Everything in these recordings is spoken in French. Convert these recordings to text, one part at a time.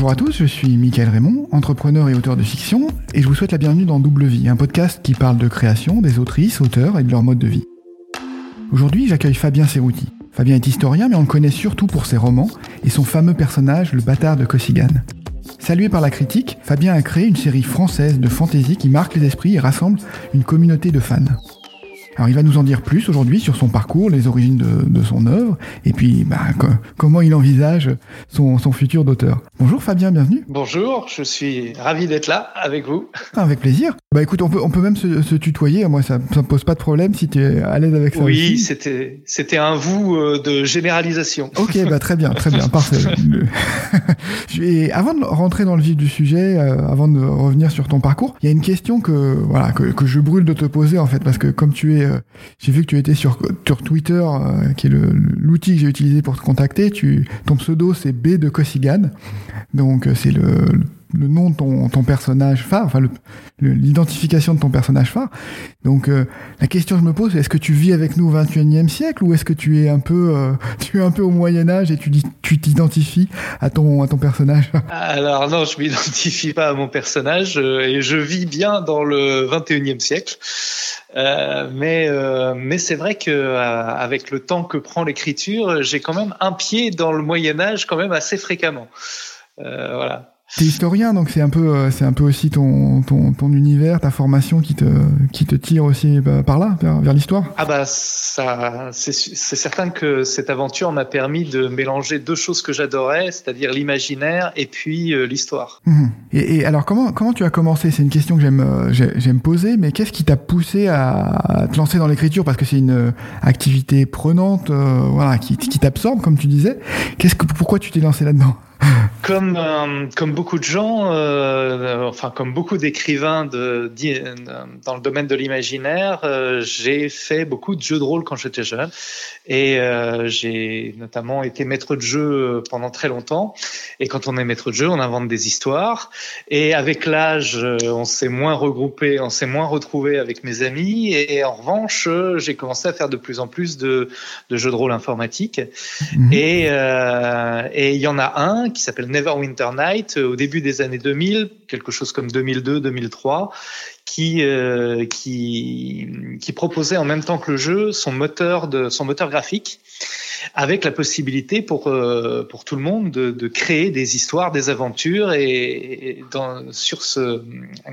Bonjour à tous, je suis Michael Raymond, entrepreneur et auteur de fiction, et je vous souhaite la bienvenue dans Double Vie, un podcast qui parle de création, des autrices, auteurs et de leur mode de vie. Aujourd'hui, j'accueille Fabien Serrouti. Fabien est historien, mais on le connaît surtout pour ses romans et son fameux personnage, le bâtard de Cossigan. Salué par la critique, Fabien a créé une série française de fantasy qui marque les esprits et rassemble une communauté de fans. Alors il va nous en dire plus aujourd'hui sur son parcours, les origines de, son œuvre, et puis bah, comment il envisage son, futur d'auteur. Bonjour Fabien, bienvenue. Bonjour, je suis ravi d'être là avec vous. Ah, avec plaisir. Bah écoute, on peut, on peut même se, tutoyer, moi ça ne me pose pas de problème si tu es à l'aise avec ça. Oui, c'était un vous euh, de généralisation. Ok, bah très bien, très bien, parfait. Et avant de rentrer dans le vif du sujet, euh, avant de revenir sur ton parcours, il y a une question que voilà que, que je brûle de te poser en fait, parce que comme tu es j'ai vu que tu étais sur, sur Twitter, euh, qui est l'outil que j'ai utilisé pour te contacter. Tu, ton pseudo, c'est B de Cossigan. Donc, euh, c'est le nom de ton, ton personnage phare, enfin l'identification de ton personnage phare. Donc euh, la question que je me pose, est-ce que tu vis avec nous au 21e siècle ou est-ce que tu es un peu euh, tu es un peu au Moyen Âge et tu tu t'identifies à ton à ton personnage Alors non, je m'identifie pas à mon personnage euh, et je vis bien dans le 21e siècle. mais mais c'est vrai que avec le temps que prend l'écriture, j'ai quand même un pied dans le Moyen Âge quand même assez fréquemment. voilà. T'es historien, donc c'est un peu, euh, c'est un peu aussi ton, ton, ton, univers, ta formation qui te, qui te tire aussi bah, par là, vers, l'histoire. Ah bah ça, c'est certain que cette aventure m'a permis de mélanger deux choses que j'adorais, c'est-à-dire l'imaginaire et puis euh, l'histoire. Mmh. Et, et, alors comment, comment tu as commencé? C'est une question que j'aime, euh, j'aime poser, mais qu'est-ce qui t'a poussé à, te lancer dans l'écriture? Parce que c'est une activité prenante, voilà, qui, qui t'absorbe, comme tu disais. Qu'est-ce que, pourquoi tu t'es lancé là-dedans? comme euh, comme beaucoup de gens, euh, enfin comme beaucoup d'écrivains de, dans le domaine de l'imaginaire, euh, j'ai fait beaucoup de jeux de rôle quand j'étais jeune et j'ai notamment été maître de jeu pendant très longtemps. Et quand on est maître de jeu, on invente des histoires. Et avec l'âge, on s'est moins regroupé, on s'est moins retrouvé avec mes amis. Et en revanche, j'ai commencé à faire de plus en plus de, de jeux de rôle informatiques. Et et il y en a un qui s'appelle Neverwinter Night euh, au début des années 2000, quelque chose comme 2002-2003, qui, euh, qui qui proposait en même temps que le jeu son moteur de son moteur graphique avec la possibilité pour euh, pour tout le monde de, de, créer des histoires, des aventures et, dans, sur ce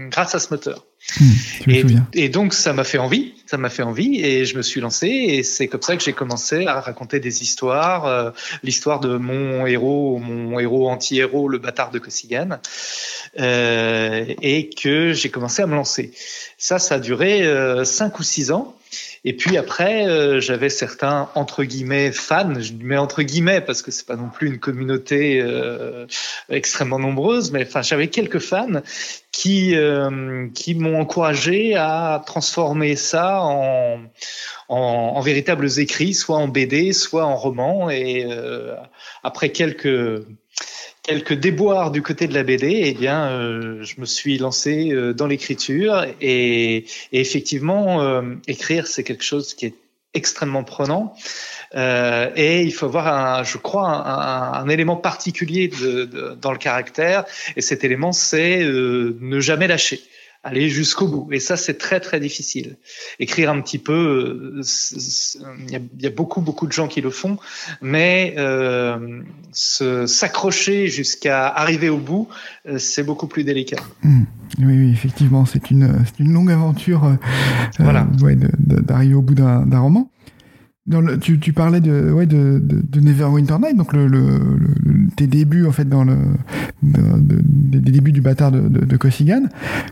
grâce à ce moteur. Hmm, et, et, donc ça m'a fait envie, ça m'a fait envie et je me suis lancé et c'est comme ça que j'ai commencé à raconter des histoires, euh, l'histoire de mon héros, mon héros anti-héros, le bâtard de Cossigan, euh, et que j'ai commencé à me lancer. Ça, ça a duré euh, cinq ou six ans. Et puis après, euh, j'avais certains entre guillemets fans, je mets entre guillemets parce que c'est pas non plus une communauté euh, extrêmement nombreuse, mais enfin j'avais quelques fans qui euh, qui m'ont encouragé à transformer ça en, en, en véritables écrits, soit en BD, soit en roman. Et après quelques quelques déboires du côté de la BD, eh bien, euh, je me suis lancé euh, dans l'écriture et, et, effectivement, euh, écrire, c'est quelque chose qui est extrêmement prenant. Euh, et il faut avoir, un, je crois, un, un, élément particulier de, de, dans le caractère. Et cet élément, c'est ne jamais lâcher aller jusqu'au bout. Et ça, c'est très très difficile. Écrire un petit peu, euh, il y, a beaucoup beaucoup de gens qui le font, mais euh, s'accrocher jusqu'à arriver au bout, euh, c'est beaucoup plus délicat. Mmh. Oui, oui, effectivement, c'est une, une longue aventure euh, voilà. ouais, d'arriver au bout d'un roman. Tu, tu, parlais de, ouais, de, de, Neverwinter Night, donc le, le, tes débuts en fait dans le des débuts du bâtard de Cossigan.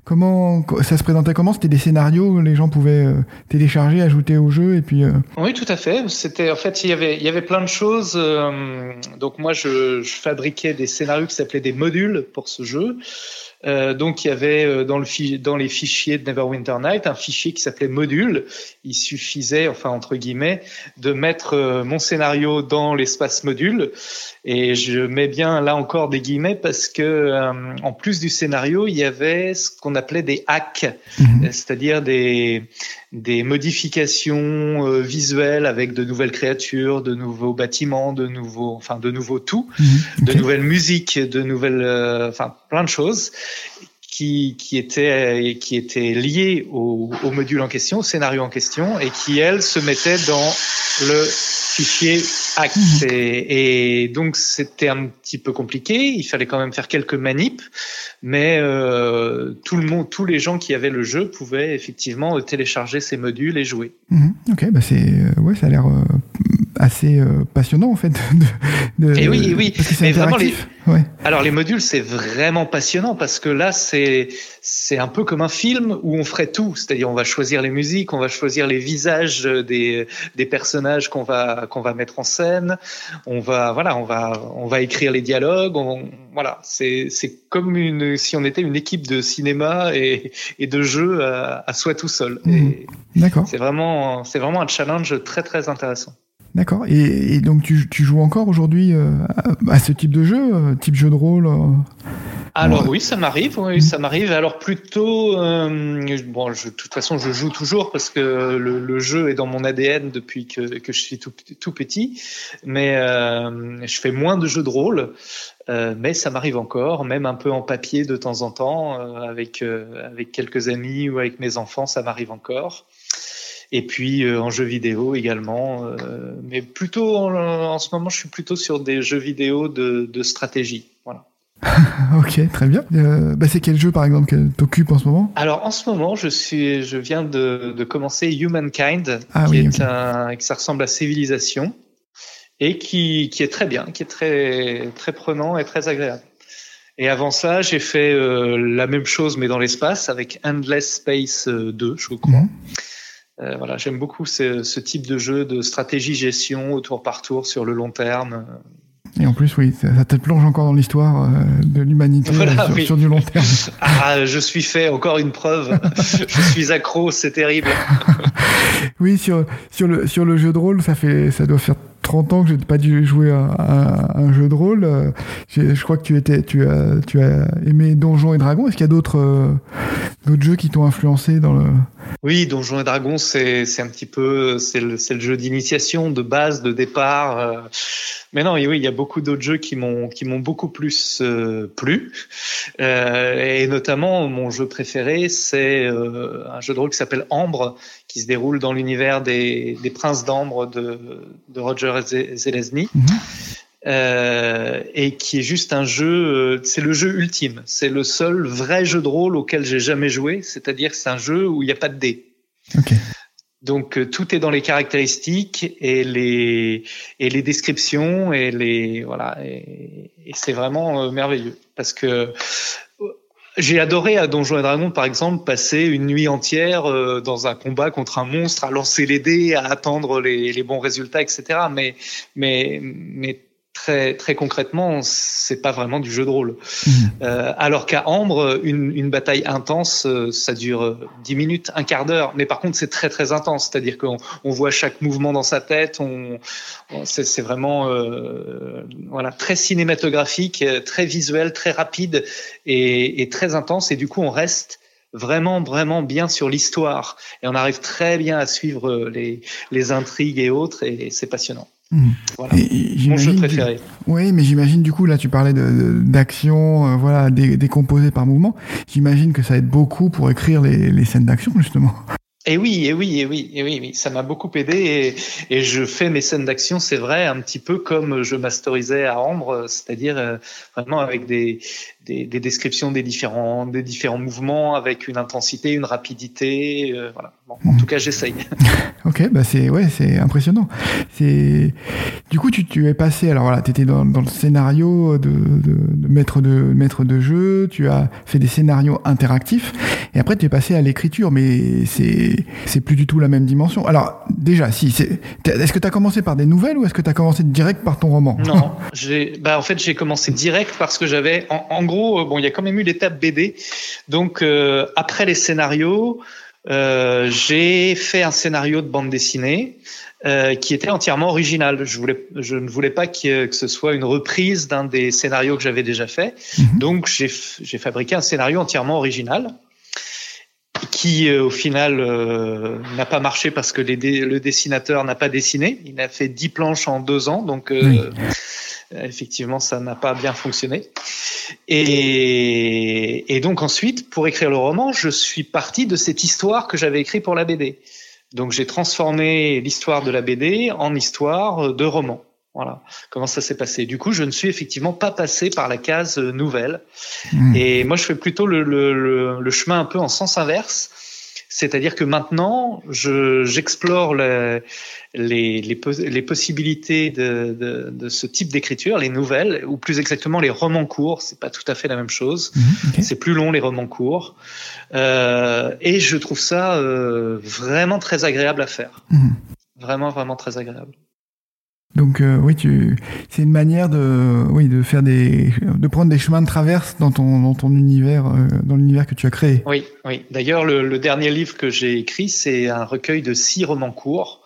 Comment ça se présentait comment? C'était des scénarios les gens pouvaient euh, télécharger, ajouter au jeu et puis. Euh... Oui, tout à fait. C'était en fait il y avait il y avait plein de choses. Euh, donc moi je, je fabriquais des scénarios qui s'appelaient des modules pour ce jeu. Euh, donc il y avait euh, dans, dans les fichiers de Neverwinter Night un fichier qui s'appelait module. Il suffisait, enfin entre guillemets, de mettre euh, mon scénario dans l'espace module. Et je mets bien là encore des guillemets parce que en plus du scénario, il y avait ce qu'on appelait des hacks, mhm. c'est-à-dire des des modifications euh, visuelles avec de nouvelles créatures, de nouveaux bâtiments, de nouveaux, enfin de nouveaux tout, mhm. de nouvelles musiques, de nouvelles, euh, enfin plein de choses qui, qui étaient qui étaient liées au, au module en question, au scénario en question, et qui elles se mettaient dans le fichier Et, et, donc c'était un petit peu compliqué. Il fallait quand même faire quelques manips, mais euh, tout le monde, tous les gens qui avaient le jeu pouvaient effectivement télécharger ces modules et jouer. Mhm. Ok, bah c'est euh, ouais, ça a l'air euh, assez euh, passionnant en fait. De, de, et oui, oui. mais vraiment les, ouais. Alors les modules, c'est vraiment passionnant parce que là, c'est c'est un peu comme un film où on ferait tout, c'est-à-dire on va choisir les musiques, on va choisir les visages des des personnages qu'on va qu'on va mettre en scène, on va voilà, on va on va écrire les dialogues, on, voilà, c'est c'est comme une si on était une équipe de cinéma et et de jeu à, à soi tout seul. Mmh. D'accord. C'est vraiment c'est vraiment un challenge très très intéressant. D'accord. Et, donc tu, tu, joues encore aujourd'hui euh, à, ce type de jeu, euh, type jeu de rôle euh Alors oui, ça m'arrive. Oui, ça m'arrive. Alors plutôt, bon, je, de toute façon, je joue toujours parce que le, le, jeu est dans mon ADN depuis que, que je suis tout, tout petit. Mais je fais moins de jeux de rôle. mais ça m'arrive encore, même un peu en papier de temps en temps, avec avec quelques amis ou avec mes enfants, ça m'arrive encore et puis euh, en jeu vidéo également. Euh, mais plutôt en, ce moment, je suis plutôt sur des jeux vidéo de, de stratégie. Voilà. ok, très bien. Euh, bah c'est quel jeu par exemple que t'occupes en ce moment? Alors en ce moment, je suis, je viens de, de commencer Humankind, ah, qui oui, est okay. un, ça ressemble à Civilisation et qui, qui est très bien, qui est très, très prenant et très agréable. Et avant ça, j'ai fait euh, la même chose mais dans l'espace avec Endless Space 2, je crois. Mmh. Euh, voilà, j'aime beaucoup ce, ce, type de jeu de stratégie-gestion au tour par tour sur le long terme. Et en plus, oui, ça, ça te plonge encore dans l'histoire euh, de l'humanité voilà, sur, oui. sur, du long terme. ah, je suis fait, encore une preuve. je suis accro, c'est terrible. oui, sur, sur, le, sur le jeu de rôle, ça, fait, ça doit faire 30 ans que j'ai pas dû jouer à, un jeu de rôle. Je crois que tu étais, tu as, tu as aimé Donjons et Dragons. Est-ce qu'il y a d'autres, euh, jeux qui t'ont influencé dans le Oui, Donjons et Dragons, c'est, un petit peu, c'est le, jeu d'initiation, de base, de départ. Euh. Mais non, oui, il y a beaucoup d'autres jeux qui m'ont, beaucoup plus euh, plu. Euh, et notamment, mon jeu préféré, c'est euh, un jeu de rôle qui s'appelle Ambre, qui se déroule dans l'univers des, des Princes d'Ambre de, de Roger Zelazny. Mhm. Euh, et qui est juste un jeu, c'est le jeu ultime. C'est le seul vrai jeu de rôle auquel j'ai jamais joué. C'est-à-dire que c'est un jeu où il n'y a pas de dés. Okay. Donc euh, tout est dans les caractéristiques et les et les descriptions et les voilà et, et c'est vraiment euh, merveilleux parce que j'ai adoré à Donjons et Dragons, par exemple, passer une nuit entière euh, dans un combat contre un monstre, à lancer les dés, à attendre les, les bons résultats, etc. Mais, mais, mais très très concrètement, c'est pas vraiment du jeu de rôle. Mmh. Euh, alors qu'à Ambre, une, une, bataille intense, euh, ça dure 10 minutes, un quart d'heure. Mais par contre, c'est très très intense. C'est-à-dire qu'on on voit chaque mouvement dans sa tête. On, on c'est vraiment euh, voilà très cinématographique, très visuel, très rapide et, et très intense. Et du coup, on reste vraiment vraiment bien sur l'histoire et on arrive très bien à suivre les, les intrigues et autres et c'est passionnant. Mmh. Voilà. Et, Mon jeu préféré. Oui, mais j'imagine du coup là tu parlais d'action, euh, voilà, décomposée par mouvement. J'imagine que ça aide beaucoup pour écrire les, les scènes d'action justement. Et oui, et oui, et oui, et oui, oui. ça m'a beaucoup aidé et, et, je fais mes scènes d'action, c'est vrai, un petit peu comme je masterisais à Ambre, c'est-à-dire euh, vraiment avec des, des, des, descriptions des différents, des différents mouvements, avec une intensité, une rapidité, euh, voilà. Bon, en tout cas, j'essaye. ok, bah c'est ouais, c'est impressionnant. C'est du coup tu, tu es passé, alors voilà, tu étais dans, dans le scénario de, de, de, maître de maître de jeu, tu as fait des scénarios interactifs et après tu es passé à l'écriture, mais c'est c'est plus du tout la même dimension. Alors déjà, si c'est est-ce que tu as commencé par des nouvelles ou est-ce que tu as commencé direct par ton roman? Non, j'ai bah en fait j'ai commencé direct parce que j'avais en, en, gros bon il y a quand même eu l'étape BD, donc euh, après les scénarios. Euh, j'ai fait un scénario de bande dessinée euh, qui était entièrement original. Je, voulais, je ne voulais pas que, que ce soit une reprise d'un des scénarios que j'avais déjà fait. Mhm. Donc j'ai fabriqué un scénario entièrement original qui au final n'a pas marché parce que le dessinateur n'a pas dessiné. Il a fait dix planches en deux ans, donc effectivement ça n'a pas bien fonctionné. Et, et, donc ensuite, pour écrire le roman, je suis parti de cette histoire que j'avais écrite pour la BD. Donc j'ai transformé l'histoire de la BD en histoire de roman. Voilà comment ça s'est passé? Du coup, je ne suis effectivement pas passé par la case nouvelle. Hmm. Et moi, je fais plutôt le, le, le, chemin un peu en sens inverse. C'est-à-dire que maintenant, j'explore les, les, les, possibilités de, de, de, ce type d'écriture, les nouvelles, ou plus exactement les romans courts. C'est pas tout à fait la même chose. Mhm, c'est plus long les romans courts, euh, et je trouve ça euh, vraiment très agréable à faire. Mhm. Vraiment, vraiment très agréable. Donc euh, oui, c'est une manière de, oui, de faire des, de prendre des chemins de traverse dans ton, dans ton univers, euh, dans l'univers que tu as créé. Oui, oui. D'ailleurs, le, le dernier livre que j'ai écrit, c'est un recueil de six romans courts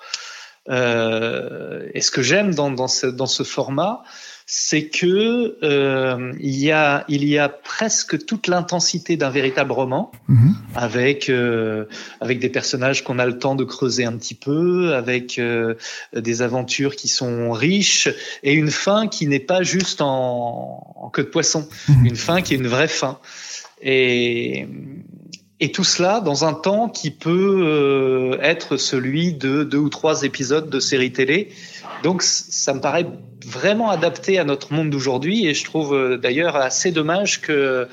euh, et ce que j'aime dans, dans, ce, dans ce format, c'est que euh, il y a il y a presque toute l'intensité d'un véritable roman mhm. avec euh, avec des personnages qu'on a le temps de creuser un petit peu avec euh, des aventures qui sont riches et une fin qui n'est pas juste en, en queue de poisson mhm. une fin qui est une vraie fin et et tout cela dans un temps qui peut euh, être celui de deux ou trois épisodes de séries télé. Donc ça me paraît vraiment adapté à notre monde d'aujourd'hui et je trouve euh, d'ailleurs assez dommage que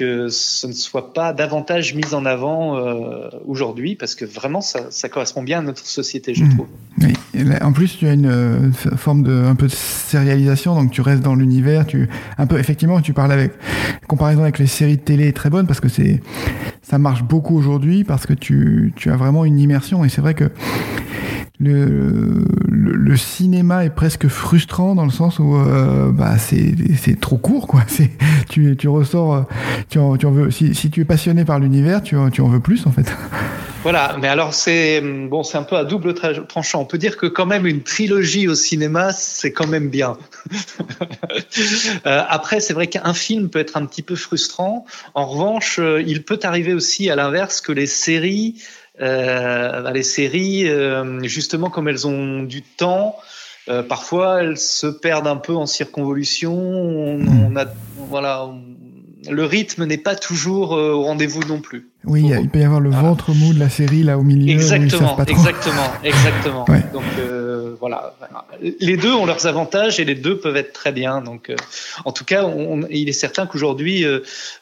que ce ne soit pas davantage mis en avant euh, aujourd'hui, parce que vraiment, ça, ça, correspond bien à notre société, je mmh. trouve. Oui. en plus, tu as une euh, forme de un peu de sérialisation, donc tu restes dans l'univers. Tu un peu, effectivement, tu parles avec comparaison avec les séries de télé est très bonne parce que c'est ça marche beaucoup aujourd'hui parce que tu tu as vraiment une immersion et c'est vrai que le, le, cinéma est presque frustrant dans le sens où euh, bah c'est trop court quoi. C'est tu tu ressors euh, tu en, tu en veux si, si tu es passionné par l'univers tu tu en veux plus en fait. Voilà. Mais alors c'est bon c'est un peu à double tranchant. On peut dire que quand même une trilogie au cinéma c'est quand même bien. Euh, après c'est vrai qu'un film peut être un petit peu frustrant. En revanche il peut arriver aussi à l'inverse que les séries les séries, euh, justement comme elles ont du temps, euh, parfois elles se perdent un peu en circonvolution. On, on a, voilà, le rythme n'est pas toujours euh, au rendez-vous non plus. Oui, il peut y avoir le ventre mou de la série là au milieu. Exactement, exactement, exactement. Donc euh, voilà, les deux ont leurs avantages et les deux peuvent être très bien. Donc, euh, en tout cas, on, il est certain qu'aujourd'hui,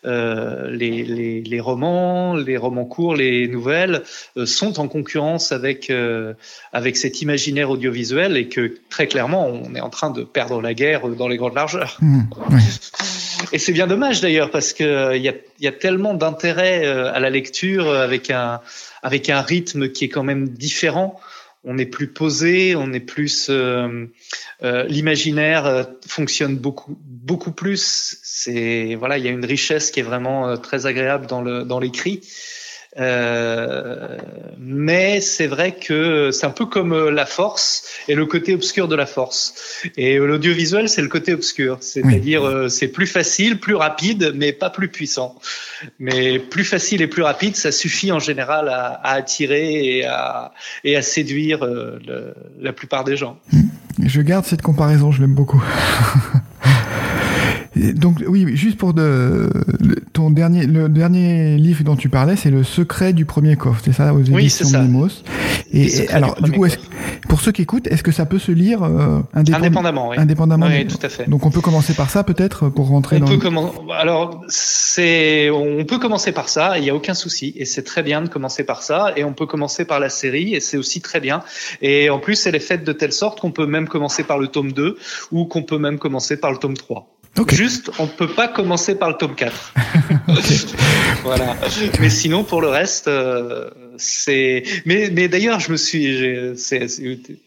les, les, les, romans, les romans courts, les nouvelles sont en concurrence avec avec cet imaginaire audiovisuel et que très clairement, on est en train de perdre la guerre dans les grandes largeurs. Mmh, et c'est bien dommage d'ailleurs parce que il euh, y a, y a tellement d'intérêt euh, à la lecture euh, avec un avec un rythme qui est quand même différent. On est plus posé, on est plus euh, l'imaginaire fonctionne beaucoup beaucoup plus. C'est voilà, il y a une richesse qui est vraiment très agréable dans le dans l'écrit. Euh, mais c'est vrai que c'est un peu comme euh, la force et le côté obscur de la force. Et l'audiovisuel, c'est le côté obscur, c'est-à-dire euh, c'est plus facile, plus rapide, mais pas plus puissant. Mais plus facile et plus rapide, ça suffit en général à, à attirer et à, et à séduire le, la plupart des gens. Je garde cette comparaison, je l'aime beaucoup. Donc oui, juste pour de, ton dernier, le dernier livre dont tu parlais, c'est le secret du premier coffre, c'est ça aux éditions oui, Mimos. Et, alors, du coup, pour ceux qui écoutent, est-ce que ça peut se lire euh, indépendamment oui. Indépendamment. Oui, tout à fait. Donc on peut commencer par ça peut-être pour rentrer on dans. Peut le... Alors c'est, on peut commencer par ça, il n'y a aucun souci, et c'est très bien de commencer par ça, et on peut commencer par la série, et c'est aussi très bien. Et en plus, elle est faite de telle sorte qu'on peut même commencer par le tome 2 ou qu'on peut même commencer par le tome 3. Juste, on ne peut pas commencer par le tome 4. voilà. Mais sinon, pour le reste, euh, c'est. Mais, mais d'ailleurs, je me suis.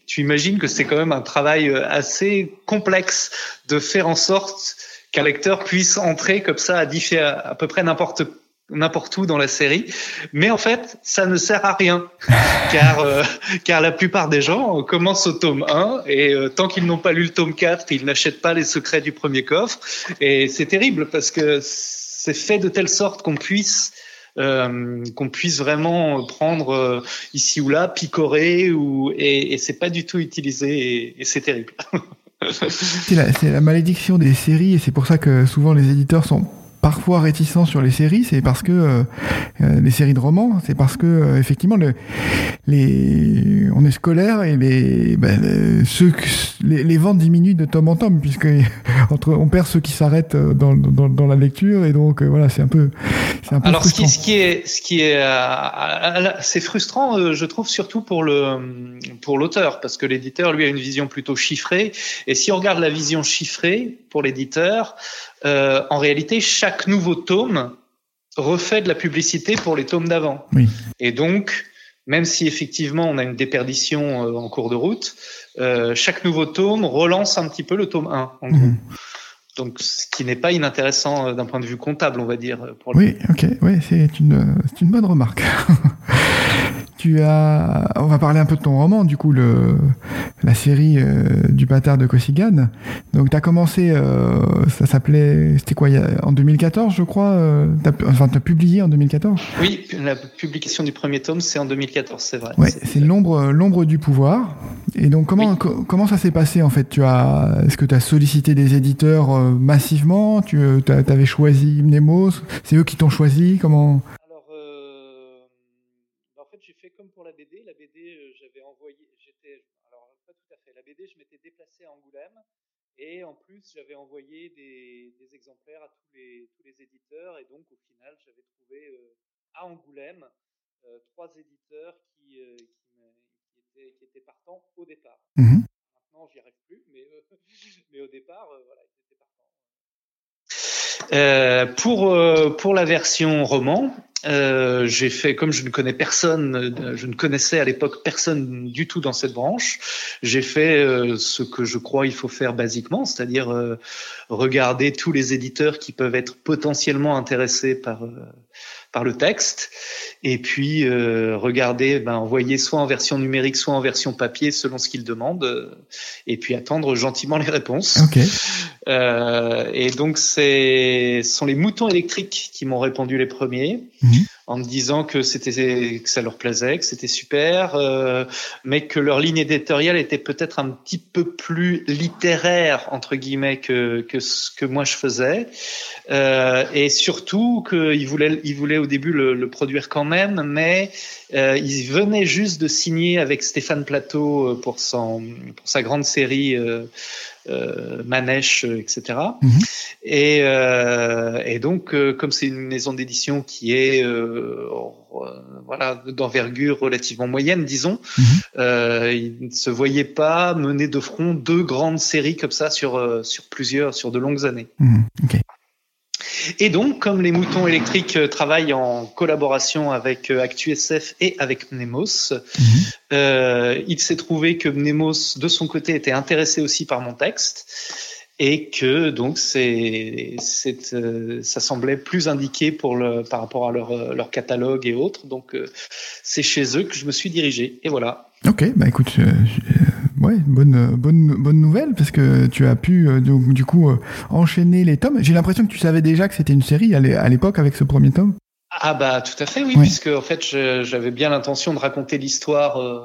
Tu imagines que c'est quand même un travail euh, assez complexe de faire en sorte qu'un lecteur puisse entrer comme ça à, à peu près n'importe n'importe où dans la série, mais en fait, ça ne sert à rien, car euh, car la plupart des gens commencent au tome 1 et euh, tant qu'ils n'ont pas lu le tome 4, ils n'achètent pas les secrets du premier coffre. Et c'est terrible parce que c'est fait de telle sorte qu'on puisse qu'on puisse vraiment prendre ici ou là, picorer, ou et, et c'est pas du tout utilisé et, c'est terrible. c'est la, la malédiction des séries et c'est pour ça que souvent les éditeurs sont parfois réticent sur les séries, c'est parce que euh, euh, les séries de romans, c'est parce que euh, effectivement le, les, on est scolaire et les, ben, ceux, les, ventes diminuent de tome en tome puisque entre on perd ceux qui s'arrêtent dans, dans, dans, la lecture et donc voilà c'est un peu c'est un peu alors frustrant. ce qui, ce qui est ce qui est c'est frustrant je trouve surtout pour le pour l'auteur parce que l'éditeur lui a une vision plutôt chiffrée et si on regarde la vision chiffrée pour l'éditeur euh, en réalité, chaque nouveau tome refait de la publicité pour les tomes d'avant. Oui. Et donc, même si effectivement on a une déperdition euh, en cours de route, euh, chaque nouveau tome relance un petit peu le tome 1, en gros. Mhm. Donc, ce qui n'est pas inintéressant euh, d'un point de vue comptable, on va dire. Pour oui, ok, oui, c'est une, une bonne remarque. tu as, on va parler un peu de ton roman, du coup, le, la série euh, du bâtard de Kosigan. Donc, tu as commencé, euh, ça s'appelait, c'était quoi, en 2014, je crois, euh, enfin, tu as publié en 2014 Oui, la publication du premier tome, c'est en 2014, c'est vrai. Ouais, c'est l'ombre, du pouvoir. Et donc, comment, comment ça s'est passé, en fait? Tu as, Est-ce que tu as sollicité des éditeurs massivement? Tu avais choisi Mnemos C'est eux qui t'ont choisi? Comment Et en plus, j'avais envoyé des, des, exemplaires à tous les, tous les éditeurs. Et donc, au final, j'avais trouvé euh, à Angoulême euh, trois éditeurs qui, euh, qui, qui, étaient, qui, étaient, partants au départ. Mmh. Maintenant, j'y arrive plus, mais, mais au départ, voilà, ils étaient partants. Pour, pour la version roman, euh, j'ai fait, comme je ne connais personne, euh, je ne connaissais à l'époque personne du tout dans cette branche, j'ai fait euh, ce que je crois il faut faire basiquement, c'est-à-dire euh, regarder tous les éditeurs qui peuvent être potentiellement intéressés par par le texte, et puis regarder, ben, envoyer soit en version numérique, soit en version papier, selon ce qu'ils demandent, et puis attendre gentiment les réponses. Okay. et donc, c'est sont les moutons électriques qui m'ont répondu les premiers. Mmh. En me disant que c'était que ça leur plaisait, que c'était super, euh, mais que leur ligne éditoriale était peut-être un petit peu plus littéraire entre guillemets que que ce que moi je faisais, euh, et surtout qu'ils voulaient ils voulaient au début le, le produire quand même, mais euh, ils venaient juste de signer avec Stéphane Plateau euh, pour son pour sa grande série. Euh, euh, Manèche, etc. Mhm. Et, euh, et, donc, euh, comme c'est une maison d'édition qui est euh, voilà d'envergure relativement moyenne, disons, mhm. euh, il ne se voyait pas mener de front deux grandes séries comme ça sur sur plusieurs, sur de longues années. Mhm. Okay. Et donc, comme les moutons électriques euh, travaillent en collaboration avec euh, ActuSF et avec Mnemos, mmh. euh, il s'est trouvé que Mnemos, de son côté, était intéressé aussi par mon texte et que donc c'est, c'est euh, ça semblait plus indiqué pour le, par rapport à leur, leur catalogue et autres. Donc, euh, c'est chez eux que je me suis dirigé. Et voilà. Ok, bah écoute, euh, ouais, bonne, bonne, bonne nouvelle parce que tu as pu euh, du, du, coup euh, enchaîner les tomes. J'ai l'impression que tu savais déjà que c'était une série à l'époque avec ce premier tome. Ah bah tout à fait oui, puisque en fait j'avais bien l'intention de raconter l'histoire, euh,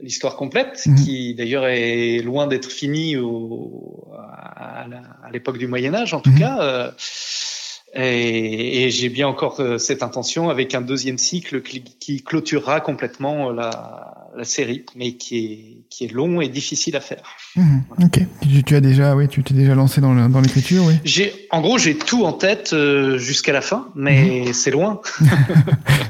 l'histoire complète, Mhm. qui d'ailleurs est loin d'être finie au, à, à l'époque du Moyen Âge en tout Mhm. cas. Euh, et, et j'ai bien encore euh, cette intention avec un deuxième cycle qui, qui clôturera complètement la, la série, mais qui est, qui est long et difficile à faire. Mhm. Ok, tu, tu as déjà, oui, tu t'es déjà lancé dans le- dans l'écriture, oui. J'ai, en gros, j'ai tout en tête euh, jusqu'à la fin, mais c'est loin.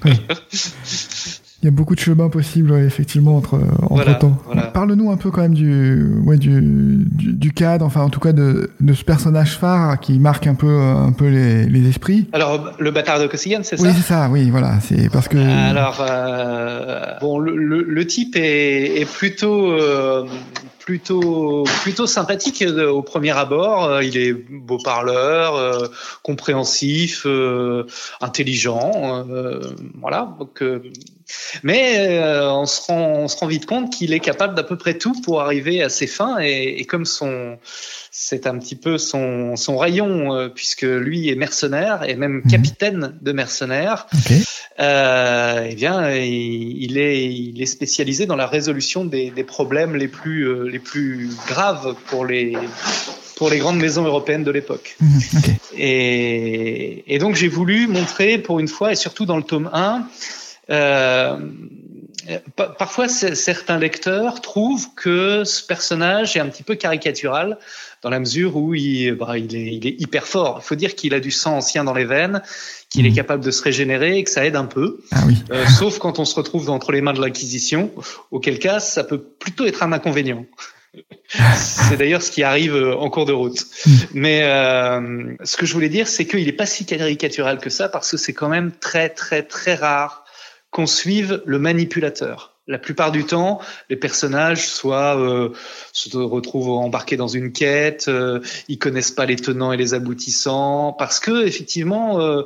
Il y a beaucoup de chemins possibles, ouais, effectivement, entre, entre Voilà, temps. voilà. Parle-nous un peu quand même du, ouais, du, du, du cadre, enfin, en tout cas, de, de ce personnage phare qui marque un peu, un peu les, les esprits. Alors, le bâtard de Costigan, c'est Oui, ça? c'est ça, oui, voilà. C'est parce que. Alors, euh, bon, le, le, le type est, est plutôt, euh, plutôt, plutôt sympathique de- au premier abord. Euh, Il est beau parleur, euh, compréhensif, euh, intelligent. euh, voilà. Donc, euh, Mais on, se rend, on se rend vite compte qu'il est capable d'à peu près tout pour arriver à ses fins. Et comme son, c'est un petit peu son, son rayon, puisque lui est mercenaire et même mhm. capitaine de mercenaires. Okay. eh bien, il, est, il est spécialisé dans la résolution des, des problèmes les plus, les plus graves pour les pour les grandes maisons européennes de l'époque. Mhm, et, et, donc j'ai voulu montrer pour une fois, et surtout dans le tome 1, euh, parfois certains lecteurs trouvent que ce personnage est un petit peu caricatural dans la mesure où il, bah, il, est, il est, hyper fort. Il faut dire qu'il a du sang ancien dans les veines, qu'il est mhm. capable de se régénérer et que ça aide un peu. Ah oui. euh, sauf quand on se retrouve entre les mains de l'Inquisition, auquel cas ça peut plutôt être un inconvénient. C'est d'ailleurs ce qui arrive euh, en cours de route. Mm. Mais euh, ce que je voulais dire, c'est qu'il n'est pas si caricatural que ça, parce que c'est quand même très, très, très rare qu'on suive le manipulateur. La plupart du temps, les personnages soit euh, se retrouvent embarqués dans une quête, euh, ils connaissent pas les tenants et les aboutissants, parce que effectivement, euh,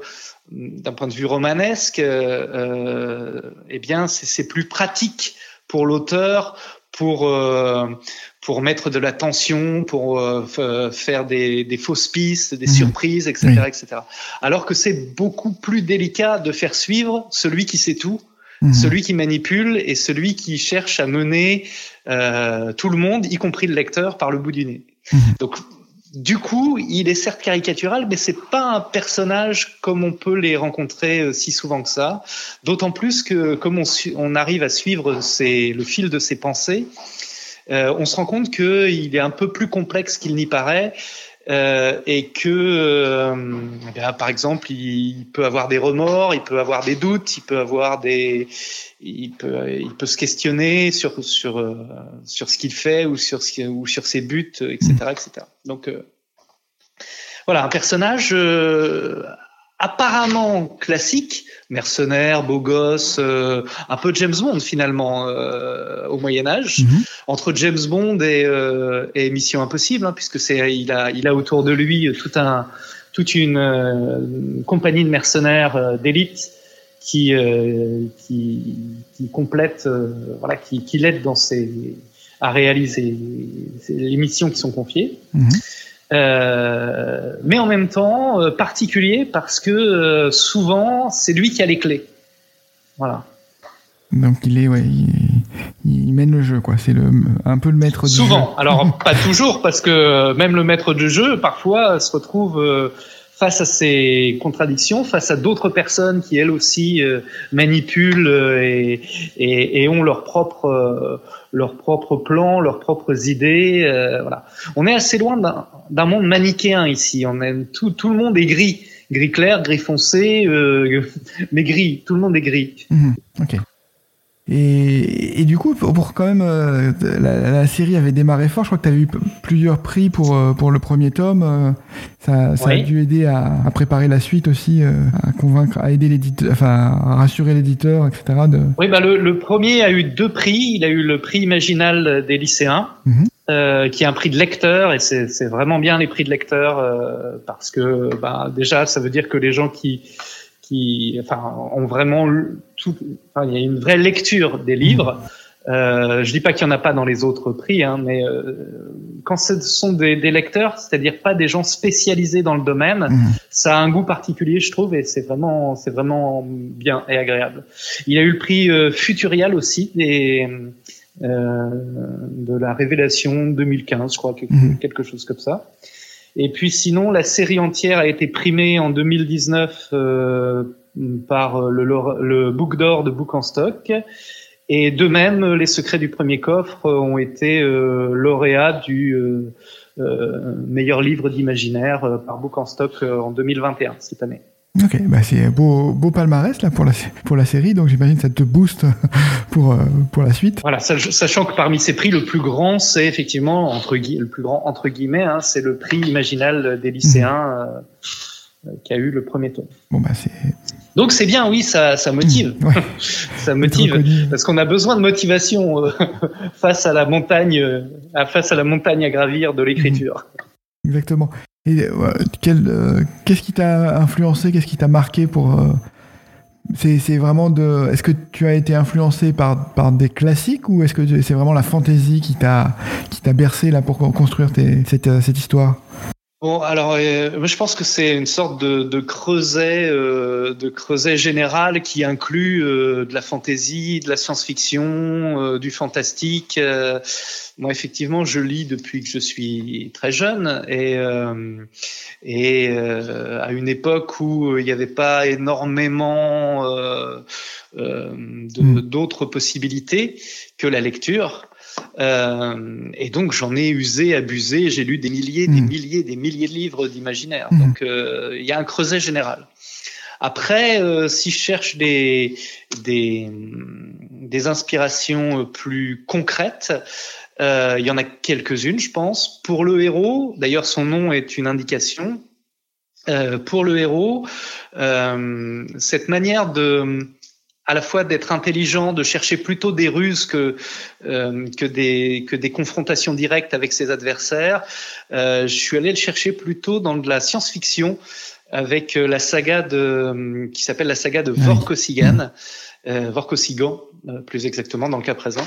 d'un point de vue romanesque, eh bien, c'est plus pratique pour l'auteur pour euh, pour mettre de la tension, pour euh, faire des, des, fausses pistes, des mmh. surprises, etc., etc. Alors que c'est beaucoup plus délicat de faire suivre celui qui sait tout, mmh. celui qui manipule et celui qui cherche à mener euh, tout le monde, y compris le lecteur, par le bout du nez. Mmh. Donc du coup, il est certes caricatural, mais c'est pas un personnage comme on peut les rencontrer euh, si souvent que ça. D'autant plus que comme on, on arrive à suivre le fil de ses pensées, euh, on se rend compte qu'il est un peu plus complexe qu'il n'y paraît. Euh, et que, euh, eh par exemple, il, peut avoir des remords, il peut avoir des doutes, il peut avoir des, il peut, il peut se questionner sur sur euh, sur ce qu'il fait ou sur ce, ou sur ses buts, etc., etc. Donc voilà, un personnage apparemment classique, mercenaire, beau gosse, euh, un peu James Bond finalement euh, au Moyen Âge, mhm. entre James Bond et, euh, et Mission Impossible, hein, puisque c'est il a il a autour de lui tout un toute une compagnie de mercenaires d'élite qui, qui qui complète voilà qui, qui l'aide dans ses à réaliser les missions qui sont confiées. Mhm. Euh, mais en même temps euh, particulier parce que euh, souvent c'est lui qui a les clés. Voilà. Donc il est, ouais, il, mène le jeu, quoi. C'est le, un peu le maître du jeu. Souvent. Alors pas toujours, parce que même le maître du jeu, parfois, se retrouve face à ces contradictions, face à d'autres personnes qui elles aussi euh, manipulent euh, et, et, et, ont leur propre euh, leurs propres plans, leurs propres idées. voilà. On est assez loin d'un monde manichéen ici. On aime tout, tout le monde est gris, gris clair, gris foncé, mais gris. Tout le monde est gris. Ok. Et, et, du coup, pour quand même, euh, la, la, série avait démarré fort. Je crois que tu as eu plusieurs prix pour euh, pour le premier tome. Euh, ça, ça a dû aider à, à, préparer la suite aussi, à convaincre, à aider l'éditeur, enfin, à rassurer l'éditeur, etc. De... Oui, bah le, le, premier a eu deux prix. Il a eu le prix imaginal des lycéens, mhm. qui est un prix de lecteur, et c'est vraiment bien les prix de lecteur parce que bah, déjà, ça veut dire que les gens qui qui enfin, ont vraiment tout. Enfin, il y a une vraie lecture des livres. Euh, je dis pas qu'il y en a pas dans les autres prix, hein, mais euh, quand ce sont des, des lecteurs, c'est-à-dire pas des gens spécialisés dans le domaine, mmh. ça a un goût particulier, je trouve, et c'est vraiment, c'est vraiment bien et agréable. Il a eu le prix euh, Futurial aussi, des, euh, de la Révélation 2015, je crois, quelque, mmh. quelque chose comme ça. Et puis sinon, la série entière a été primée en 2019 euh, par le, le Book d'or de Book en Stock. Et de même, les secrets du premier coffre ont été euh, lauréats du euh, euh meilleur livre d'imaginaire euh, par Book en Stock euh, en 2021 cette année. Ok, bah c'est beau, beau palmarès là pour la, pour la série, donc j'imagine que ça te booste pour, euh, pour la suite. Voilà, sachant que parmi ces prix, le plus grand, c'est effectivement, entre le plus grand entre guillemets, hein, c'est le prix imaginal des lycéens mmh. euh, qui a eu le premier tome. Bon bah c'est. Donc c'est bien, oui, ça, ça motive, mmh, ouais. ça motive, parce qu'on a besoin de motivation euh, face à la montagne, face à la montagne à gravir de l'écriture. Mmh. Exactement. Et euh, quel, euh, qu'est-ce qui t'a influencé, qu'est-ce qui t'a marqué pour, euh, C'est vraiment de. Est-ce que tu as été influencé par, par des classiques ou est-ce que c'est vraiment la fantaisie qui t'a bercé là pour construire tes, cette, cette histoire? Bon, alors, euh, je pense que c'est une sorte de, de creuset, euh, de creuset général qui inclut euh, de la fantaisie, de la science-fiction, du fantastique. Moi, effectivement, je lis depuis que je suis très jeune et et à une époque où il n'y avait pas énormément hmm. d'autres possibilités que la lecture. Euh, et donc j'en ai usé, abusé. J'ai lu des milliers, des hmm. milliers, des milliers de livres d'imaginaire. Hmm. Donc euh, il y a un creuset général. Après, euh, si je cherche des, des, des inspirations plus concrètes, il y en a quelques-unes, je pense. Pour le héros, d'ailleurs son nom est une indication. Pour le héros, cette manière de à la fois d'être intelligent, de chercher plutôt des ruses que euh, que des que des confrontations directes avec ses adversaires. Euh, je suis allé le chercher plutôt dans de la science-fiction avec euh, la saga de qui s'appelle la saga de Vorkosigan. Euh, Vorkosigan, euh, plus exactement dans le cas présent,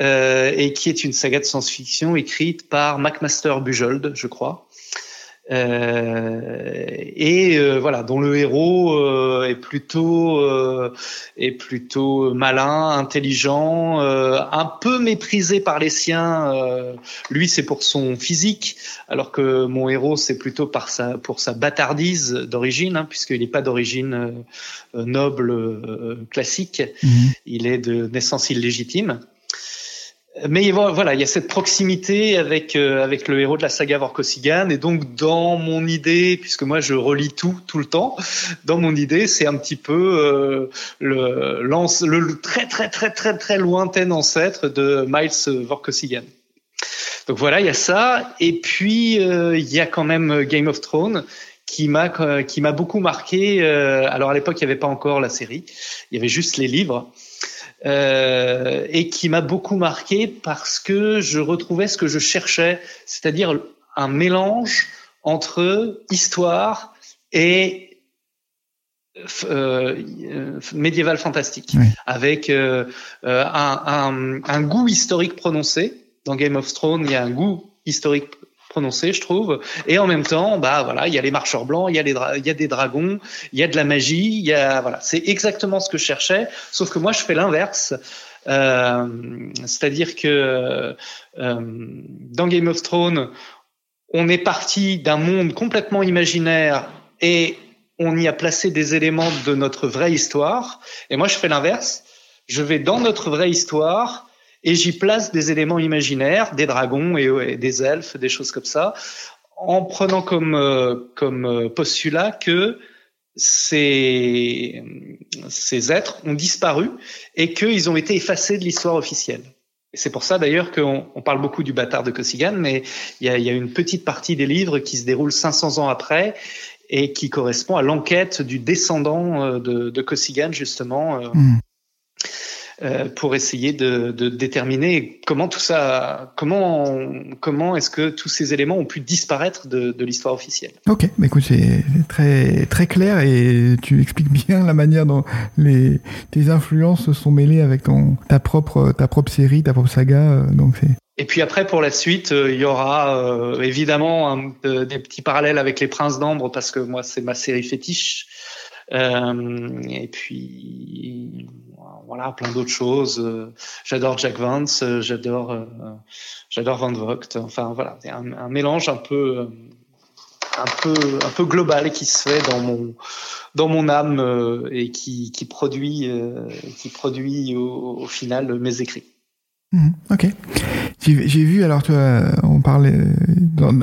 euh, et qui est une saga de science-fiction écrite par McMaster Bujold, je crois, euh, et euh, voilà, dont le héros euh, est plutôt est plutôt malin, intelligent, un peu méprisé par les siens. lui, c'est pour son physique, alors que mon héros, c'est plutôt par sa pour sa bâtardise d'origine, hein, puisqu'il n'est pas d'origine noble classique, mmh. il est de naissance illégitime mais voilà, il y a cette proximité avec euh, avec le héros de la saga Vorkosigan et donc dans mon idée, puisque moi je relis tout tout le temps, dans mon idée c'est un petit peu euh, le, le très très très très très lointain ancêtre de Miles Vorkosigan. Donc voilà, il y a ça et puis euh, il y a quand même Game of Thrones qui m'a qui m'a beaucoup marqué. alors à l'époque il n'y avait pas encore la série, il y avait juste les livres. Euh, et qui m'a beaucoup marqué parce que je retrouvais ce que je cherchais, c'est-à-dire un mélange entre histoire et euh, médiéval fantastique, avec euh, un, un, un, goût historique prononcé. Dans Game of Thrones, il y a un goût historique prononcé, je trouve. Et en même temps, bah voilà, il y a les marcheurs blancs, il y a il y a des dragons, il y a de la magie, il y a voilà, c'est exactement ce que je cherchais. Sauf que moi, je fais l'inverse. Euh, c'est-à-dire que euh, dans Game of Thrones, on est parti d'un monde complètement imaginaire et on y a placé des éléments de notre vraie histoire. Et moi, je fais l'inverse. Je vais dans notre vraie histoire et j'y place des éléments imaginaires, des dragons et, des elfes, des choses comme ça, en prenant comme euh, comme euh, postulat que ces ces êtres ont disparu et qu'ils ont été effacés de l'histoire officielle. C'est pour ça d'ailleurs qu'on on parle beaucoup du bâtard de Kosigan, mais il y a, une petite partie des livres qui se déroule 500 ans après et qui correspond à l'enquête du descendant euh, de, de justement. Mm. Euh, pour essayer de, de, déterminer comment tout ça, comment comment est-ce que tous ces éléments ont pu disparaître de, de l'histoire officielle. Ok, mais écoute, c'est très très clair et tu expliques bien la manière dont les tes influences se sont mêlées avec ton ta propre ta propre série, ta propre saga. Euh, donc c'est et puis après, pour la suite, euh, il y aura évidemment un, des petits parallèles avec les Princes d'Ambre parce que moi, c'est ma série fétiche. Euh, et puis voilà, plein d'autres choses. Euh, j'adore Jack Vance, euh, j'adore euh, j'adore Van Vogt. Enfin voilà, un, un, mélange un peu un peu un peu global qui se fait dans mon dans mon âme et qui, qui produit qui produit au, au final mes écrits. Mhm, ok. J'ai vu, alors toi, on parlait,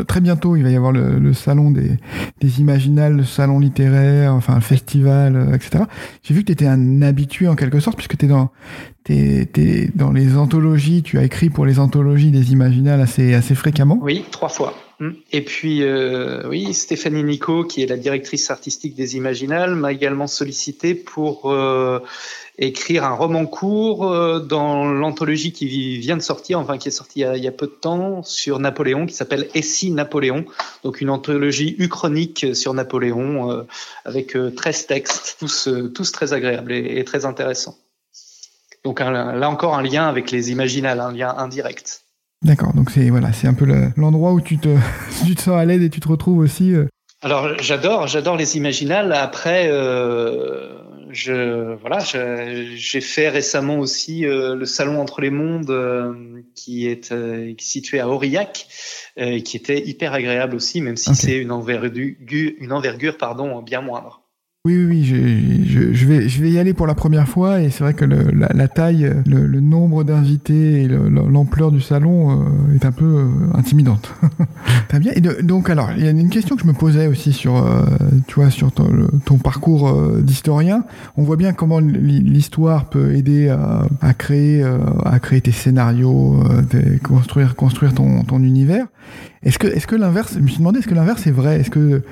très bientôt, il va y avoir le, le salon des, des imaginales, le salon littéraire, enfin le festival, euh, etc. J'ai vu que tu étais un habitué en quelque sorte, puisque tu es dans, t'es, es dans les anthologies, tu as écrit pour les anthologies des imaginales assez, assez fréquemment. Oui, trois fois. Hum. Et puis, euh, oui, Stéphanie Nico, qui est la directrice artistique des Imaginales, m'a également sollicité pour euh, écrire un roman court dans l'anthologie qui vient de sortir, enfin qui est sortie il y, a, peu de temps, sur Napoléon, qui s'appelle Essie Napoléon, donc une anthologie uchronique sur Napoléon avec 13 textes, tous, tous très agréables et, très intéressants. Donc là encore un lien avec les imaginales, un lien indirect. D'accord, donc c'est voilà, c'est un peu l'endroit où tu te, tu te sens à l'aide et tu te retrouves aussi. Euh. Alors j'adore, j'adore les imaginales. Après, euh, je voilà, j'ai fait récemment aussi euh, le salon entre les mondes euh, qui est euh, situé à Aurillac, qui était hyper agréable aussi, même si c'est une envergure, une envergure pardon bien moindre. Oui, oui, oui je vais y aller pour la première fois et c'est vrai que le, la, taille, le, nombre d'invités et l'ampleur du salon euh, est un peu euh, intimidante. Très bien. Et donc, alors, il y a une question que je me posais aussi sur, euh, tu vois, sur ton, parcours d'historien. On voit bien comment l'histoire peut aider à, créer, à créer tes scénarios, construire, construire ton univers. Est-ce que, est-ce que l'inverse, je me suis demandé, est-ce que l'inverse est vrai? Est-ce que,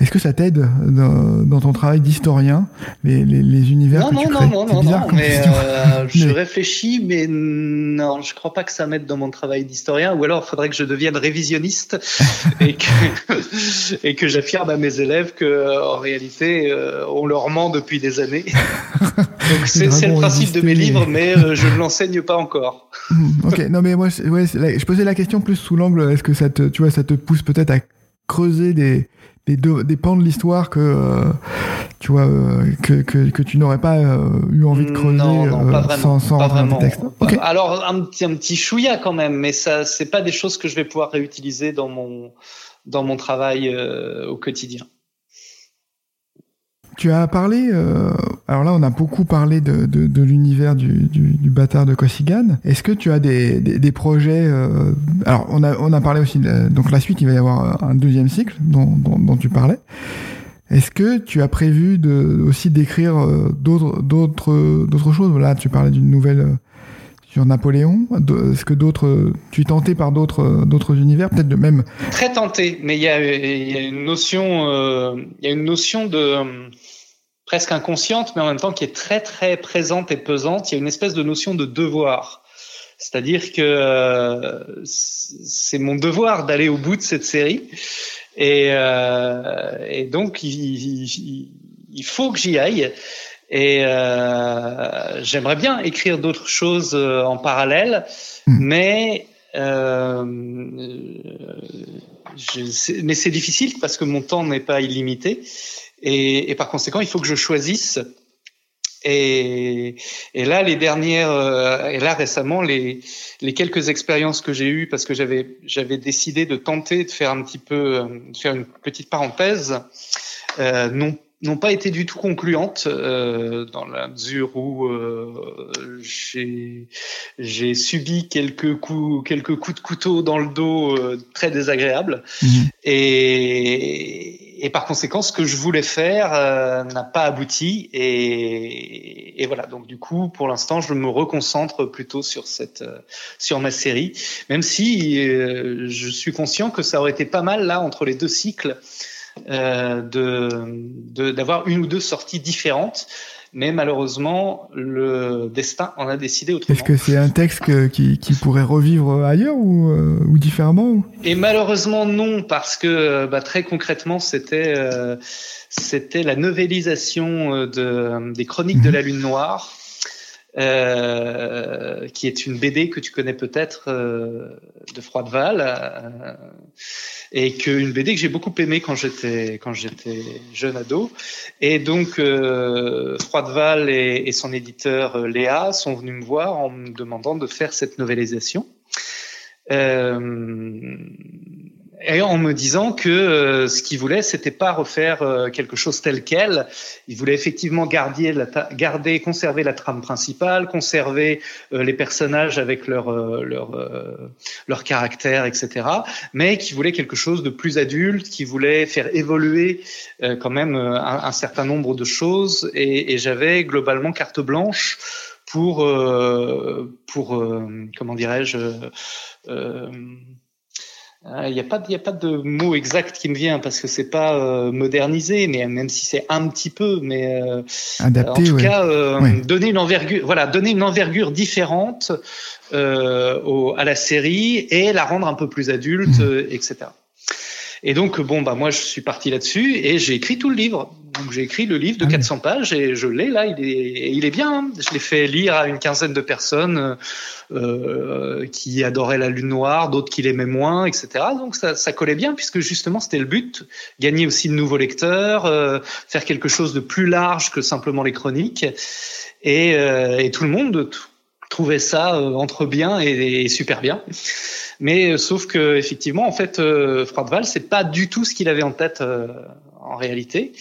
est-ce que ça t'aide dans, dans, ton travail d'historien, les, les, les, univers non, que non, tu non, crées? Non, non, non, mais, euh, je réfléchis, mais non, je crois pas que ça m'aide dans mon travail d'historien, ou alors il faudrait que je devienne révisionniste et que, et que j'affirme à mes élèves que, en réalité, euh, on leur ment depuis des années. C'est, le principe de mes livres, mais euh, je ne l'enseigne pas encore. Hmm, ok, non mais moi, ouais, je posais la question plus sous l'angle, est-ce que ça te, tu vois, ça te pousse peut-être à creuser des, des, des pans de l'histoire que euh, tu vois euh, que, que, que, tu n'aurais pas euh, eu envie de creuser non, non, pas vraiment, sans, sans pas vraiment. texte. Okay. Alors un petit un petit chouïa quand même, mais ça c'est pas des choses que je vais pouvoir réutiliser dans mon dans mon travail au quotidien. Tu as parlé, euh, alors là on a beaucoup parlé de, de, de l'univers du, du, du, bâtard de Kosigan. Est-ce que tu as des, des, des projets euh, Alors on a, on a parlé aussi, de, donc la suite il va y avoir un deuxième cycle dont, dont, dont tu parlais. Est-ce que tu as prévu de, aussi d'écrire euh, d'autres, d'autres, d'autres choses? Là tu parlais d'une nouvelle euh, sur Napoléon. Est-ce que d'autres, tu es tenté par d'autres, d'autres univers, peut-être de même Très tenté, mais il y a, y a une notion, euh, il y a une notion de presque inconsciente, mais en même temps qui est très très présente et pesante. Il y a une espèce de notion de devoir. C'est-à-dire que euh, c'est mon devoir d'aller au bout de cette série. Et, euh, et donc, il, il, il, faut que j'y aille. Et euh, j'aimerais bien écrire d'autres choses euh, en parallèle, mmh. mais euh, je, mais c'est difficile parce que mon temps n'est pas illimité. Et, et, par conséquent, il faut que je choisisse. Et, et là, les dernières, euh, et là récemment, les, les quelques expériences que j'ai eues, parce que j'avais j'avais décidé de tenter de faire un petit peu, de faire une petite parenthèse, euh, n'ont n'ont pas été du tout concluantes euh, dans la mesure où euh, j'ai j'ai subi quelques coups quelques coups de couteau dans le dos euh, très désagréables mmh. et, et par conséquent ce que je voulais faire euh, n'a pas abouti. Et, et voilà. Donc du coup pour l'instant je me reconcentre plutôt sur cette euh, sur ma série. Même si euh, je suis conscient que ça aurait été pas mal là entre les deux cycles euh, de d'avoir une ou deux sorties différentes. Mais malheureusement, le destin en a décidé autrement. Est-ce que c'est un texte que, qui, qui, pourrait revivre ailleurs ou, euh, ou différemment ou? Et malheureusement non, parce que bah, très concrètement, c'était euh, c'était la novélisation de, des Chroniques mmh. de la Lune Noire. Euh, qui est une BD que tu connais peut-être euh, de Froideval, euh, et que une BD que j'ai beaucoup aimée quand j'étais quand j'étais jeune ado. Et donc euh, Froideval et, et, son éditeur euh, Léa sont venus me voir en me demandant de faire cette novélisation. Euh, et en me disant que euh, ce qu'il voulait, c'était pas refaire euh, quelque chose tel quel. Il voulait effectivement garder, la garder, conserver la trame principale, conserver euh, les personnages avec leur euh, leur euh, leur caractère, etc. Mais qui voulait quelque chose de plus adulte, qui voulait faire évoluer euh, quand même un, un, certain nombre de choses. Et, et j'avais globalement carte blanche pour pour comment dirais-je Il n'y a pas, il a pas de mot exact qui me vient parce que c'est pas euh, modernisé, mais même si c'est un petit peu, mais euh, adapté. En tout cas, euh, donner une envergure, voilà, donner une envergure différente au, à la série et la rendre un peu plus adulte, mmh. etc. Et donc, bon, bah, moi, je suis parti là-dessus et j'ai écrit tout le livre. Donc, j'ai écrit le livre de 400 ah pages et je l'ai là. Il est, il est bien. Hein. Je l'ai fait lire à une quinzaine de personnes euh, qui adoraient la lune noire, d'autres qui l'aimaient moins, etc. Donc, ça, ça collait bien puisque justement, c'était le but. Gagner aussi de nouveaux lecteurs, euh, faire quelque chose de plus large que simplement les chroniques. Et, euh, et tout le monde trouvait ça euh, entre bien et, et super bien. Mais euh, sauf que effectivement, en fait, euh, Froidval, c'est pas du tout ce qu'il avait en tête euh, en réalité.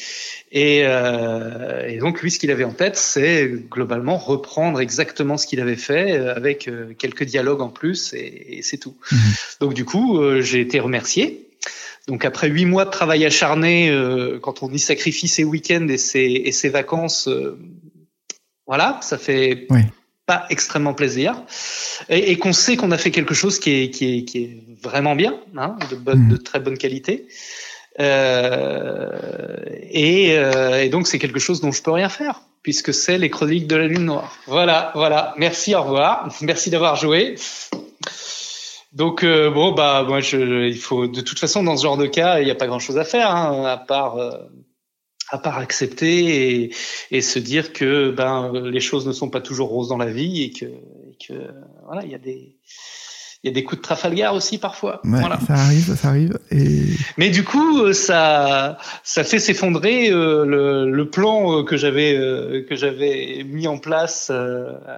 Et, euh, et, donc lui, ce qu'il avait en tête, c'est globalement reprendre exactement ce qu'il avait fait avec quelques dialogues en plus, et, et c'est tout. Mhm. Donc du coup, j'ai été remercié. Donc après huit mois de travail acharné, quand on y sacrifie ses week-ends et ses, et ses vacances, voilà, ça fait oui pas extrêmement plaisir et, et qu'on sait qu'on a fait quelque chose qui est, qui est, qui est vraiment bien, hein, de, bonne, de très bonne qualité. Euh, et, euh, et, donc c'est quelque chose dont je peux rien faire puisque c'est les chroniques de la lune noire. Voilà, voilà. Merci, au revoir. Merci d'avoir joué. Donc euh, bon bah moi je, il faut de toute façon dans ce genre de cas il n'y a pas grand chose à faire hein, à part euh, à part accepter et, et, se dire que ben les choses ne sont pas toujours roses dans la vie et que, et que voilà il y a des il y a des coups de Trafalgar aussi parfois. voilà. Ça arrive, ça arrive. Et... Mais du coup, euh, ça, ça fait s'effondrer euh, le, le, plan euh, que j'avais que j'avais mis en place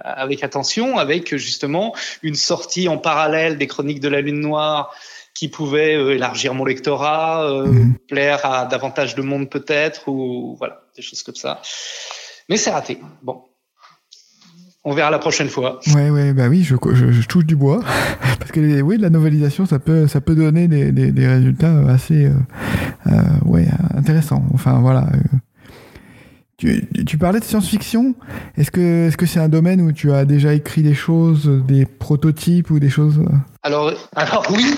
avec attention, avec justement une sortie en parallèle des Chroniques de la Lune Noire qui pouvait euh, élargir mon lectorat, euh, mhm. plaire à davantage de monde peut-être, ou voilà, des choses comme ça. Mais c'est raté. Bon. On verra la prochaine fois. Ouais, ouais, bah oui, je, je, touche du bois. Parce que oui, la novelisation, ça peut, ça peut donner des, des, des résultats assez euh, euh, ouais, intéressants. Enfin, voilà. Tu, tu, parlais de science-fiction. Est-ce que est-ce que c'est un domaine où tu as déjà écrit des choses, des prototypes ou des choses? Alors, alors oui,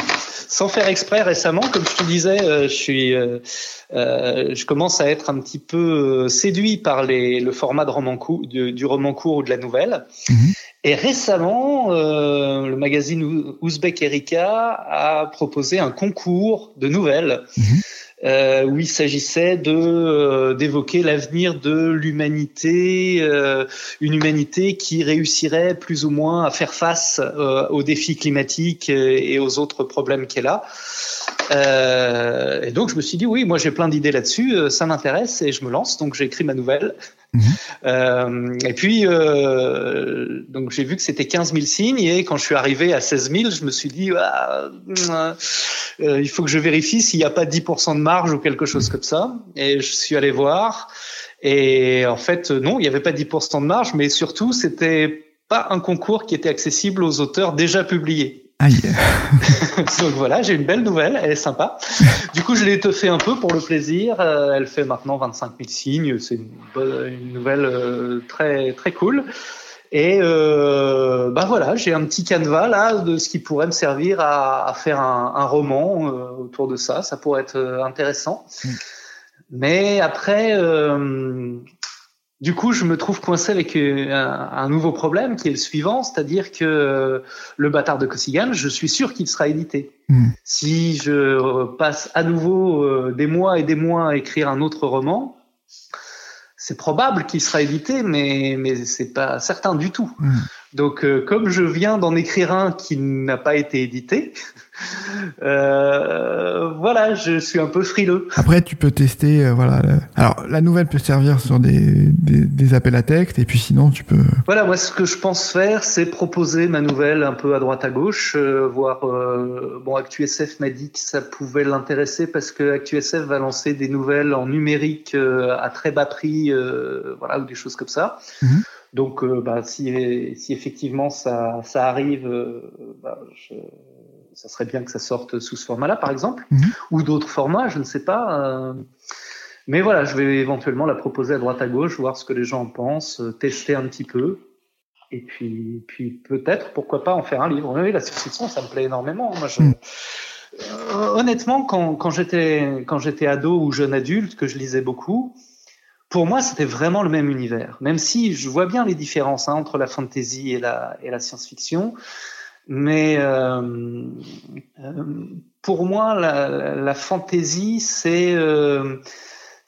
sans faire exprès récemment, comme je te disais, euh, je suis, euh, euh, je commence à être un petit peu séduit par les, le format de roman court, du, roman court ou de la nouvelle. Mhm. Et récemment, le magazine Ouzbek Erika a proposé un concours de nouvelles. Mhm euh, où il s'agissait de euh, d'évoquer l'avenir de l'humanité, euh, une humanité qui réussirait plus ou moins à faire face aux défis climatiques et aux autres problèmes qu'elle a. et donc je me suis dit oui, moi j'ai plein d'idées là-dessus, ça m'intéresse et je me lance. Donc j'ai écrit ma nouvelle. Mhm. et puis donc j'ai vu que c'était 15 000 signes et quand je suis arrivé à 16 000, je me suis dit ah, il faut que je vérifie s'il n'y a pas 10% de marge ou quelque chose comme ça. Et je suis allé voir. Et en fait, non, il n'y avait pas 10% de marge, mais surtout, c'était pas un concours qui était accessible aux auteurs déjà publiés. Donc voilà, j'ai une belle nouvelle, elle est sympa. Du coup, je l'ai étoffée un peu pour le plaisir. Euh, elle fait maintenant 25 000 signes. C'est une, une, nouvelle euh, très très cool. Et euh, bah voilà, j'ai un petit canevas là de ce qui pourrait me servir à, à faire un, un roman euh, autour de ça. Ça pourrait être intéressant. Mm. Mais après, euh, du coup, je me trouve coincé avec un, un, nouveau problème qui est le suivant, c'est-à-dire que le bâtard de Cossigan, je suis sûr qu'il sera édité. Mm. Si je passe à nouveau des mois et des mois à écrire un autre roman, c'est probable qu'il sera édité, mais mais c'est pas certain du tout. Hmm. Donc, euh, comme je viens d'en écrire un qui n'a pas été édité, euh, voilà, je suis un peu frileux. Après, tu peux tester, euh, voilà. Alors, la nouvelle peut servir sur des, des, des, appels à texte, et puis sinon, tu peux. Voilà, moi, ce que je pense faire, c'est proposer ma nouvelle un peu à droite à gauche, euh, voir. Euh, bon, ActuSF m'a dit que ça pouvait l'intéresser parce que ActuSF va lancer des nouvelles en numérique à très bas prix, voilà, ou des choses comme ça. Mhm. Donc, bah, si, si effectivement ça, ça arrive, bah, je, ça serait bien que ça sorte sous ce format-là, par exemple, mhm. ou d'autres formats, je ne sais pas. Euh. mais voilà, je vais éventuellement la proposer à droite à gauche, voir ce que les gens en pensent, euh, tester un petit peu. Et puis, puis peut-être, pourquoi pas en faire un livre. Oui, la science-fiction, ça me plaît énormément. Moi, je, mhm. honnêtement, quand, quand j'étais quand j'étais ado ou jeune adulte, que je lisais beaucoup, pour moi, c'était vraiment le même univers. Même si je vois bien les différences hein, entre la fantasy et la, science-fiction, mais euh, euh, pour moi, la, la fantasy, c'est euh,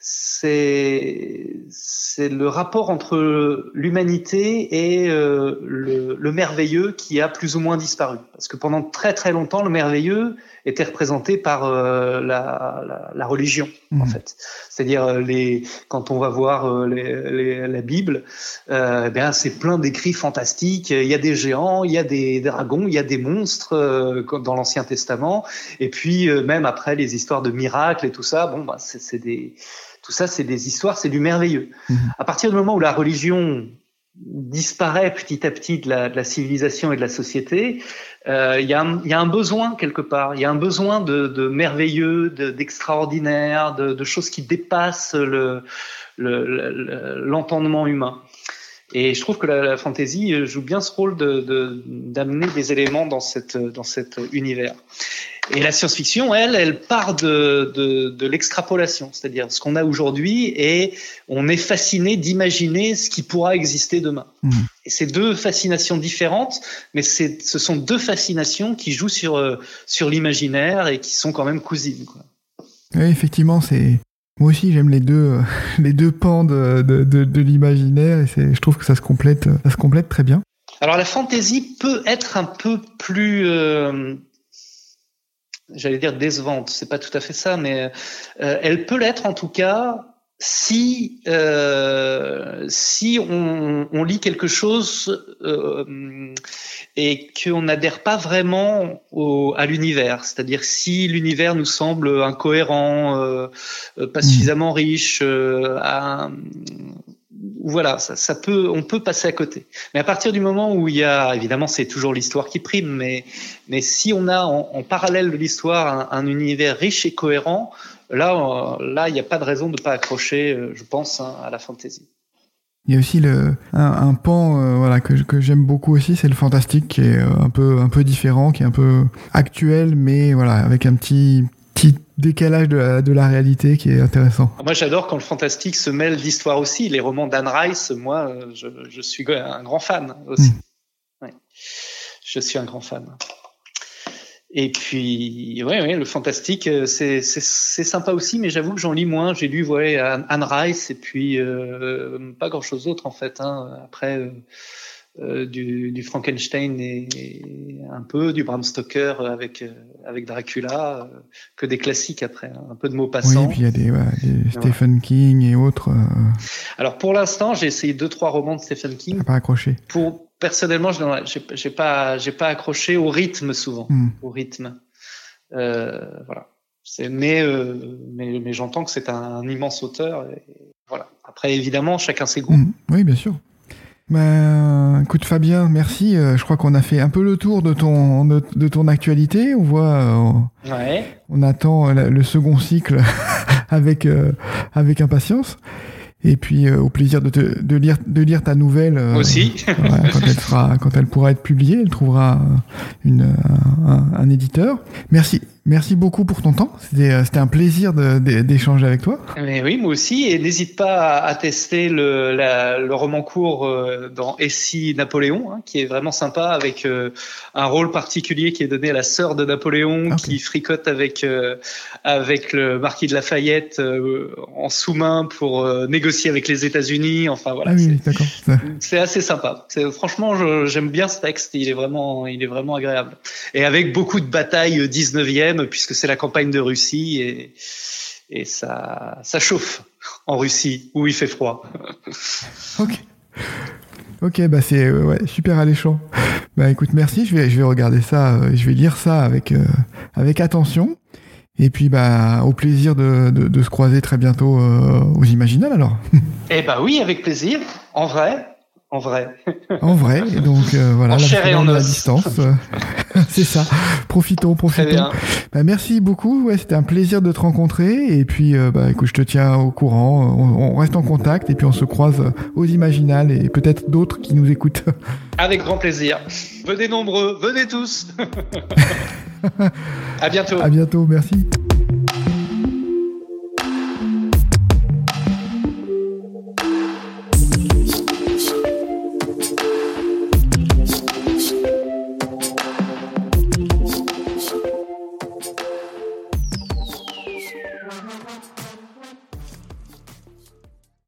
c'est c'est le rapport entre l'humanité et euh, le, le, merveilleux qui a plus ou moins disparu. Parce que pendant très très longtemps, le merveilleux était représenté par euh, la, la, la, religion, en mmh. fait. C'est-à-dire euh, les quand on va voir euh, les, les, la Bible, eh bien c'est plein d'écrits fantastiques. Il y a des géants, il y a des dragons, il y a des monstres dans l'Ancien Testament. Et puis même après les histoires de miracles et tout ça, bon bah c'est des tout ça, c'est des histoires, c'est du merveilleux. Mmh. À partir du moment où la religion disparaît petit à petit de la, de la civilisation et de la société, euh, il y, y, a un besoin quelque part, il y a un besoin de, de merveilleux, d'extraordinaire, de, de, choses qui dépassent l'entendement le, humain. Et je trouve que la, la fantasy joue bien ce rôle d'amener de, des éléments dans, cette, dans cet univers. Et la science-fiction, elle, elle part de, de, de l'extrapolation, c'est-à-dire ce qu'on a aujourd'hui, et on est fasciné d'imaginer ce qui pourra exister demain. Mmh. Et c'est deux fascinations différentes, mais ce sont deux fascinations qui jouent sur, euh, sur l'imaginaire et qui sont quand même cousines. Quoi. Oui, effectivement, c'est moi aussi j'aime les deux euh, les deux pans de, de, de, de l'imaginaire et je trouve que ça se complète ça se complète très bien. Alors la fantaisie peut être un peu plus euh, j'allais dire décevante, c'est pas tout à fait ça, mais euh, elle peut l'être en tout cas si euh, si on, on, lit quelque chose euh, et qu'on n'adhère pas vraiment au, à l'univers, c'est-à-dire si l'univers nous semble incohérent, euh, pas mmh. suffisamment riche, euh, à, voilà, ça, ça, peut, on peut passer à côté. Mais à partir du moment où il y a, évidemment, c'est toujours l'histoire qui prime, mais, mais si on a en, en parallèle de l'histoire un, un, univers riche et cohérent, là, euh, là, il n'y a pas de raison de ne pas accrocher, euh, je pense, hein, à la fantasy. Il y a aussi le, un, un pan euh, voilà, que, que j'aime beaucoup aussi, c'est le fantastique qui est un peu, un peu différent, qui est un peu actuel, mais voilà, avec un petit, petit décalage de la, de la réalité qui est intéressant. Moi, j'adore quand le fantastique se mêle d'histoire aussi. Les romans d'Anne Rice, moi, je, je, suis un grand fan aussi. Mmh. Ouais. Je suis un grand fan. Et puis, ouais, ouais, le fantastique, c'est sympa aussi, mais j'avoue que j'en lis moins. J'ai lu, ouais, Anne Rice et puis euh, pas grand chose d'autre en fait. Hein. Après, euh, euh, du, du, Frankenstein et, et, un peu du Bram Stoker avec euh, avec Dracula, euh, que des classiques après, hein, un peu de mots passants. Oui, puis il y a des, ouais, des Stephen King et autres. Euh... Alors pour l'instant, j'ai essayé deux trois romans de Stephen King. T'as pas accroché. Pour personnellement, j'ai pas j'ai pas accroché au rythme souvent, mm. au rythme. Euh, voilà. Mais, mais, mais j'entends que c'est un, immense auteur. Et voilà. Après, évidemment, chacun ses goûts. Mm. Oui, bien sûr. Ben, écoute Fabien, merci. Euh, je crois qu'on a fait un peu le tour de ton de, de ton actualité. On voit, euh, ouais. on attend le, le second cycle avec euh, avec impatience. Et puis euh, au plaisir de, te, de lire de lire ta nouvelle. Euh, Aussi. quand elle sera quand elle pourra être publiée, elle trouvera une un, un éditeur. Merci Merci beaucoup pour ton temps. C'était euh, un plaisir d'échanger avec toi. Mais oui, moi aussi. Et n'hésite pas à, à, tester le, la, le roman court euh, dans Essie Napoléon, hein, qui est vraiment sympa, avec euh, un rôle particulier qui est donné à la sœur de Napoléon, okay. qui fricote avec euh, avec le marquis de Lafayette euh, en sous-main pour négocier avec les États-Unis. Enfin voilà. Ah oui, d'accord. C'est assez sympa. Franchement, j'aime bien ce texte. Il est vraiment, il est vraiment agréable. Et avec beaucoup de batailles 19e puisque c'est la campagne de Russie et, et ça, ça chauffe en Russie où il fait froid. ok. Ok, bah c'est euh, ouais, super alléchant. Bah écoute, merci. Je vais, je vais regarder ça, euh, je vais lire ça avec, euh, avec attention. Et puis bah au plaisir de, de, de se croiser très bientôt euh, aux Imaginales alors. Eh bah oui, avec plaisir. En vrai, en vrai. En vrai, et donc euh, voilà, en la chair et en à os. distance. c'est ça. Profitons, Très profitons. bien. Bah, merci beaucoup. Ouais, c'était un plaisir de te rencontrer. Et puis, euh, bah, écoute, je te tiens au courant. On, on reste en contact et puis on se croise aux Imaginales et peut-être d'autres qui nous écoutent. Avec grand plaisir. Venez nombreux, venez tous. à bientôt. À bientôt. Merci.